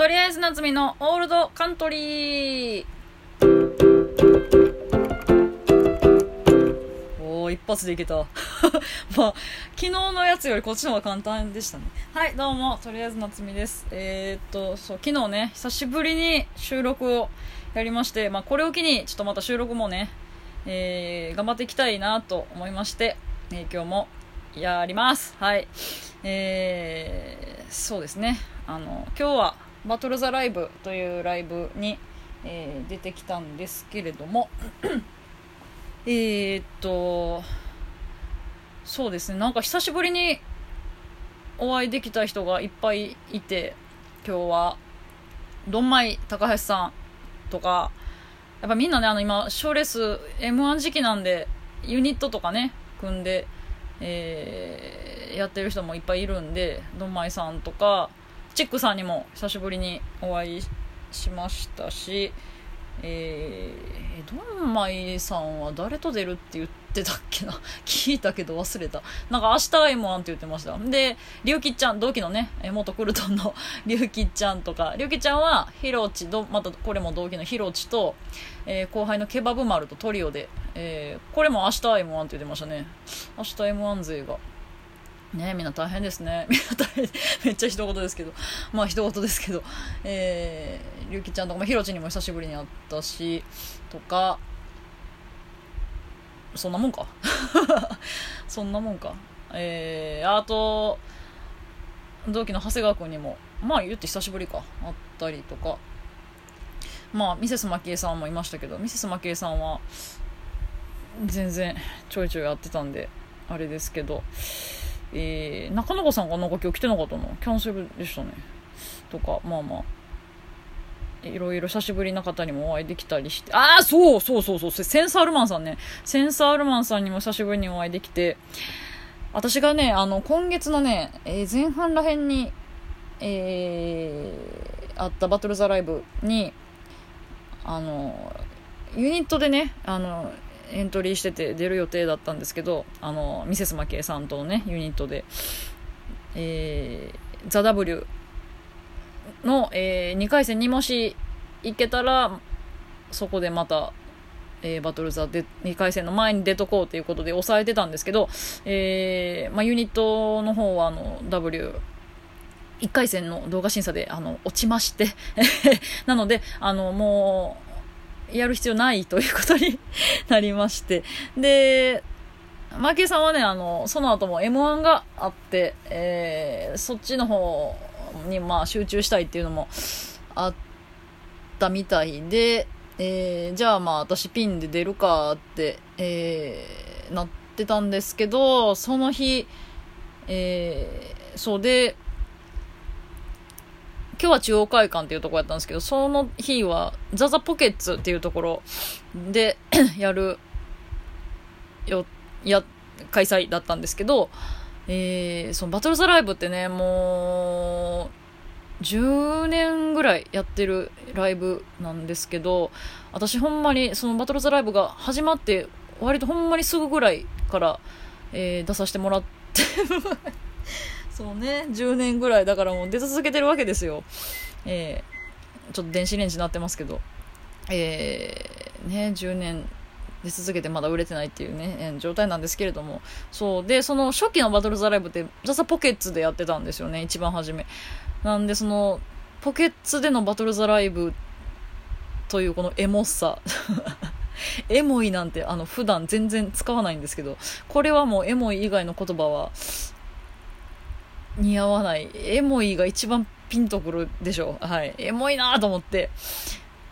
とりあえず夏美のオールドカントリーおー一発でいけた。まあ昨日のやつよりこっちの方が簡単でしたね。はいどうもとりあえず夏美です。えー、っとそう昨日ね久しぶりに収録をやりまして、まあ、これを機にちょっとまた収録もね、えー、頑張っていきたいなと思いまして、えー今日もやります。はい。えー、そうですね。あの今日はバトル・ザ・ライブというライブに、えー出てきたんですけれども えーっとそうですね。なんか久しぶりにお会いできた人がいっぱいいて今日は。ドンマイ高橋さんとかやっぱみんなねあの今賞レース m 1時期なんでユニットとかね組んで、えーやってる人もいっぱいいるんでドンマイさんとかチックさんにも久しぶりにお会いしましたしえー、ドンマイさんは誰と出るって言ってたっけな？聞いたけど忘れた。なんか明日 M1 って言ってました。で、りゅうきちゃん、同期のね、元クルトンのりゅうきちゃんとか、りゅうきちゃんはヒロチ、どまたこれも同期のヒロチと、えー後輩のケバブ丸とトリオで、えーこれも明日 M1 って言ってましたね。明日 M1 勢が。ねみんな大変ですね。みんな大変。めっちゃ一言ですけど。まあ一言ですけど。えー、りゅうきちゃんとか、まあ、ひろちにも久しぶりに会ったし、とか、そんなもんか。そんなもんか。えー、あと、同期の長谷川君にも、まあ言って久しぶりか、会ったりとか。まあ、ミセスマキエさんもいましたけど、ミセスマキエさんは、全然ちょいちょいやってたんで、あれですけど、えー、中野子さんがなんか今日来てなかったの？キャンセルでしたね。とか、まあまあ、いろいろ久しぶりな方にもお会いできたりして、ああ、そうそうそうそう、センサールマンさんね。センサールマンさんにも久しぶりにお会いできて、私がね、あの、今月のね、えー前半らへんに、えー、あったバトルザライブに、あの、ユニットでね、あの、エントリーしてて出る予定だったんですけど、あの、ミセスマケイさんとのね、ユニットで、えー、ザ・ W の、え2回戦にもし行けたら、そこでまた、えーバトルザで2回戦の前に出とこうということで抑えてたんですけど、えーまあ、ユニットの方はあの W 1回戦の動画審査であの落ちまして なのであのもうやる必要ないということになりまして。でマーケイさんはねあのその後も m 1があって、えーそっちの方にまあ集中したいっていうのもあったみたいで、えーじゃあまあ私ピンで出るかって、えーなってたんですけどその日、えーそうで今日は中央会館っていうところやったんですけど、その日はザザポケッツっていうところで やる、よ、や、開催だったんですけど、えー、そのバトルザライブってね、もう、10年ぐらいやってるライブなんですけど、私ほんまにそのバトルザライブが始まって、割とほんまにすぐぐらいから、えー出させてもらって、そうね、10年ぐらいだからもう出続けてるわけですよ。えーちょっと電子レンジになってますけど、えーね、10年出続けてまだ売れてないっていうね、えー状態なんですけれども、そう。で、その初期のバトルザライブって、ザザポケッツでやってたんですよね、一番初め。なんで、その、ポケッツでのバトルザライブというこのエモさ。エモいなんて、あの、普段全然使わないんですけど、これはもうエモい以外の言葉は、似合わない。エモいが一番ピンとくるでしょ。はい。エモいなと思って。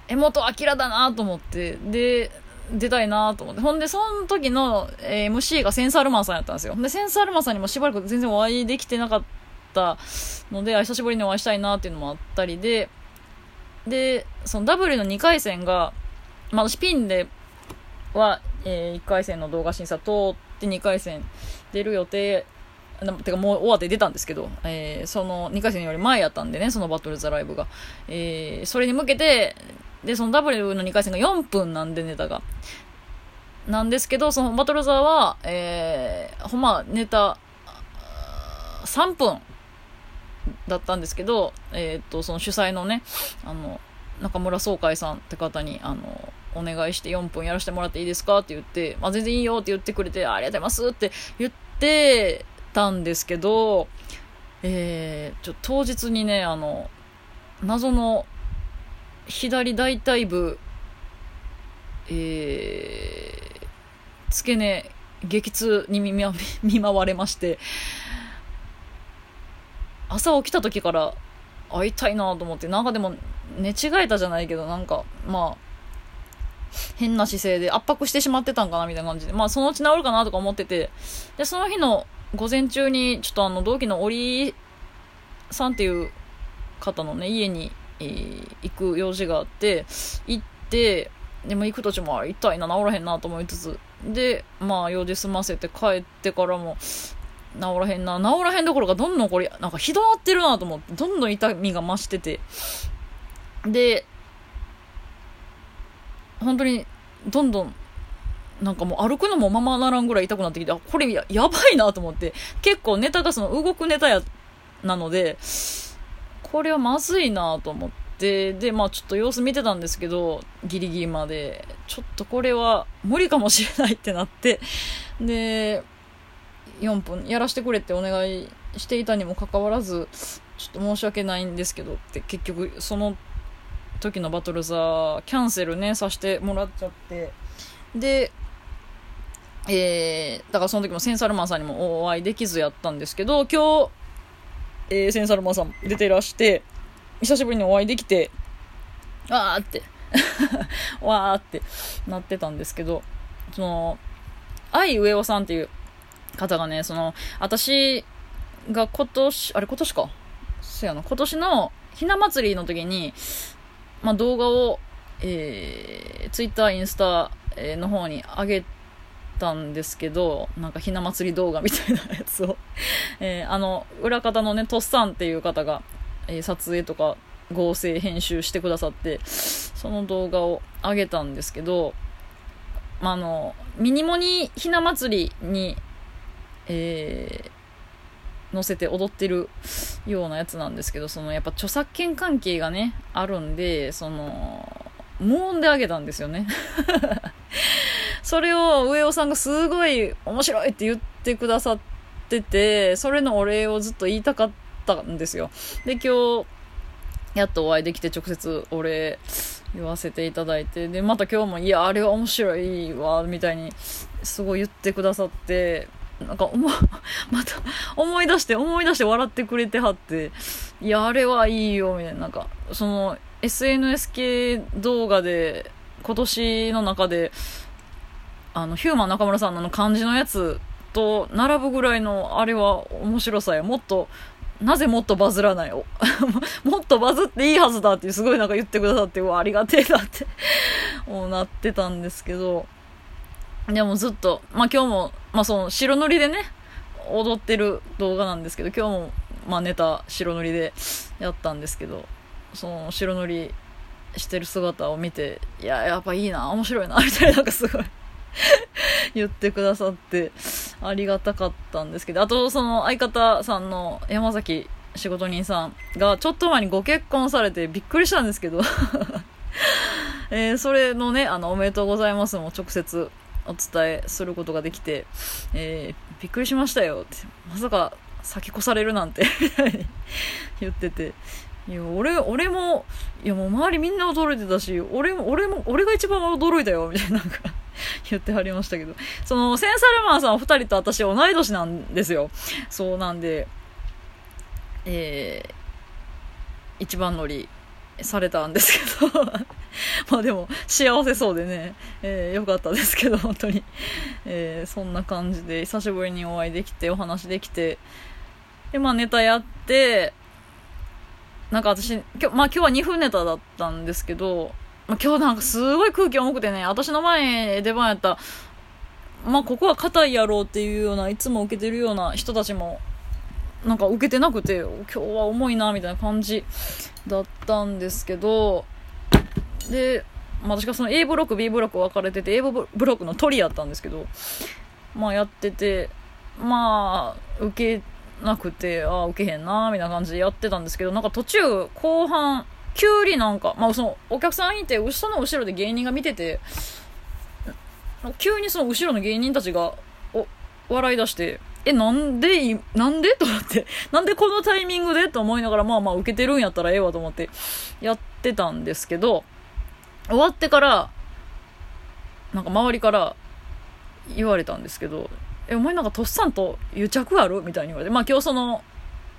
エモとアキラだなと思って。で、出たいなと思って。ほんで、その時の、え MC がセンサールマンさんやったんですよ。で、センサールマンさんにもしばらく全然お会いできてなかったので、久しぶりにお会いしたいなっていうのもあったりで、で、その W の2回戦が、まあ、私ピンでは、え1回戦の動画審査通って2回戦出る予定てかもう終わって出たんですけど、えーその2回戦より前やったんでね、そのバトルザライブが。えーそれに向けて、で、その W の2回戦が4分なんでネタが。なんですけど、そのバトルザは、えーほんまネタ、3分だったんですけど、えっ、と、その主催のね、あの、中村総会さんって方に、あの、お願いして4分やらせてもらっていいですかって言って、まあ、全然いいよって言ってくれて、ありがとうございますって言ってたんですけど、えー、ちょ、当日にね、あの、謎の左大腿部、えー、付け根、激痛に見見舞われまして、朝起きた時から会いたいなと思って、なんかでも寝違えたじゃないけど、なんか、まあ、変な姿勢で圧迫してしまってたんかなみたいな感じで、まあそのうち治るかなとか思ってて、で、その日の午前中に、ちょっとあの、同期の織さんっていう方のね、家に、えー、行く用事があって、行って、でも行く途中も、痛いな、治らへんなと思いつつ、で、まあ用事済ませて帰ってからも、治らへんな、治らへんどころかどんどんこれ、なんかひどなってるなと思って、どんどん痛みが増してて、で、本当に、どんどん、なんかもう歩くのもままならんぐらい痛くなってきて、あ、これややばいなと思って、結構ネタがその動くネタや、なので、これはまずいなと思って、で、まあちょっと様子見てたんですけど、ギリギリまで、ちょっとこれは無理かもしれないってなって、で、4分やらせてくれってお願いしていたにもかかわらず、ちょっと申し訳ないんですけどって結局その時のバトルザーキャンセルねさせてもらっちゃって。でえー、だからその時もセンサルマンさんにもお会いできずやったんですけど今日、えー、センサルマンさん出ていらして久しぶりにお会いできてわーって わーってなってたんですけどその愛上尾さんっていう方がね、その、私が今年、あれ今年か？そやな、今年のひな祭りの時に、まあ、動画を、えー、ツイッター、インスタの方に上げてたんですけど、なんかひな祭り動画みたいなやつを えー、あの、裏方のね、とっさんっていう方が、えー、撮影とか合成編集してくださって、その動画を上げたんですけど、まあ、あの、ミニモニひな祭りにえー、載せて踊ってるようなやつなんですけど、そのやっぱ著作権関係がね、あるんで、その、無音であげたんですよね。それを上尾さんがすごい面白いって言ってくださってて、それのお礼をずっと言いたかったんですよ。で、今日、やっとお会いできて直接お礼言わせていただいて、で、また今日も、いや、あれは面白いわ、みたいに、すごい言ってくださって、なんか思、また思い出して思い出して笑ってくれてはって、いや、あれはいいよ、みたいな。なんか、その、SNS 系動画で、今年の中で、あの、ヒューマン中村さんのの漢字のやつと並ぶぐらいの、あれは面白さや。もっと、なぜもっとバズらない もっとバズっていいはずだってすごいなんか言ってくださって、うわ、ありがてえなって。もうなってたんですけど、でもずっと、まあ今日も、まあその白塗りでね、踊ってる動画なんですけど、今日も、まあネタ白塗りでやったんですけど、その白塗りしてる姿を見て、いや、やっぱいいな、面白いな、みたいな、なんかすごい。言ってくださって、ありがたかったんですけど、あとその相方さんの山崎仕事人さんがちょっと前にご結婚されてびっくりしたんですけど え、それのね、あの、おめでとうございますも直接お伝えすることができて、えー、びっくりしましたよって、まさか先越されるなんて 言ってて、いや、俺、俺も、いやもう周りみんな驚いてたし、俺も、俺も、俺が一番驚いたよ、みたいななんか。言ってはりましたけど。その、センサルマンさん二人と私同い年なんですよ。そうなんで、えー、一番乗りされたんですけど まあでも幸せそうでね、えー、よかったですけど、本当に。えー、そんな感じで久しぶりにお会いできて、お話できて、で、まあネタやって、なんか私、今日、まあ今日は2分ネタだったんですけど、今日なんかすごい空気重くてね、私の前出番やった、まあここは硬いやろうっていうような、いつも受けてるような人たちも、なんか受けてなくて、今日は重いな、みたいな感じだったんですけど、で、まあ、私がその A ブロック、B ブロック分かれてて、A ブロックの鳥やったんですけど、まあやってて、まあ、受けなくて、ああ、受けへんな、みたいな感じでやってたんですけど、なんか途中、後半、急になんか、まあその、お客さんいて、その後ろで芸人が見てて、急にその後ろの芸人たちが、お、笑い出して、え、なんで、なんで？と思って、なんでこのタイミングで？と思いながら、まあまあ受けてるんやったらええわと思ってやってたんですけど、終わってから、なんか周りから言われたんですけど、え、お前なんかとっさんと癒着ある？みたいに言われて、まあ今日その、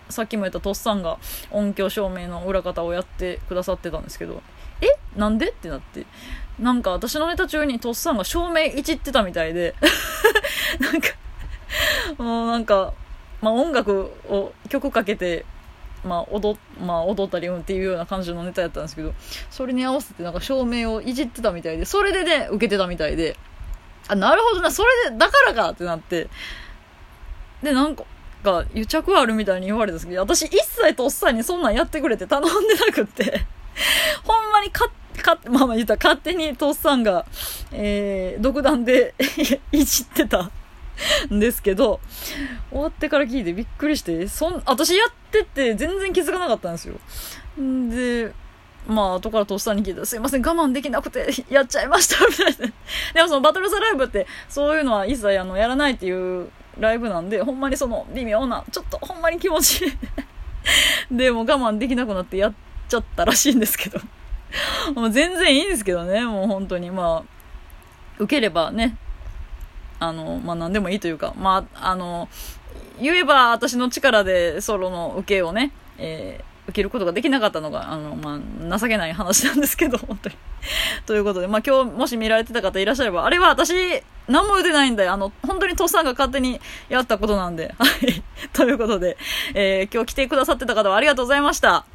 さっきも言ったとっさんが音響照明の裏方をやってくださってたんですけど、え？なんで？ってなって。なんか私のネタ中にとっさんが照明いじってたみたいで。なんかもうなんか、まあ音楽を曲かけて、まあ踊、まあ踊ったりうんっていうような感じのネタやったんですけど、それに合わせてなんか照明をいじってたみたいで、それでね、受けてたみたいで、あ、なるほどな、それで、だからかってなって、で、なんか、が癒着あるみたいに言われたんですけど、私一切とっさにそんなんやってくれて頼んでなくって ほんまにか、か、まあまあ言ったら勝手にとっさんが、えー、独断で いじってたんですけど、終わってから聞いてびっくりして、そん、私やってて全然気づかなかったんですよ。んで、まあ、後からとっさに聞いたら、すいません、我慢できなくて、やっちゃいました、みたいな。でもそのバトルザライブって、そういうのは一切あの、やらないっていうライブなんで、ほんまにその、微妙な、ちょっとほんまに気持ちいい で、も我慢できなくなってやっちゃったらしいんですけど。もう全然いいんですけどね、もう本当に、まあ、受ければね、あの、まあ何でもいいというか、まあ、あの、言えば私の力でソロの受けをね、えー受けることができなかったのが、あの、まあ、情けない話なんですけど、本当に。ということで、まあ、今日もし見られてた方いらっしゃれば、あれは私、何も打てないんで、あの、本当にとっさんが勝手にやったことなんで、はい。ということで、えー、今日来てくださってた方はありがとうございました。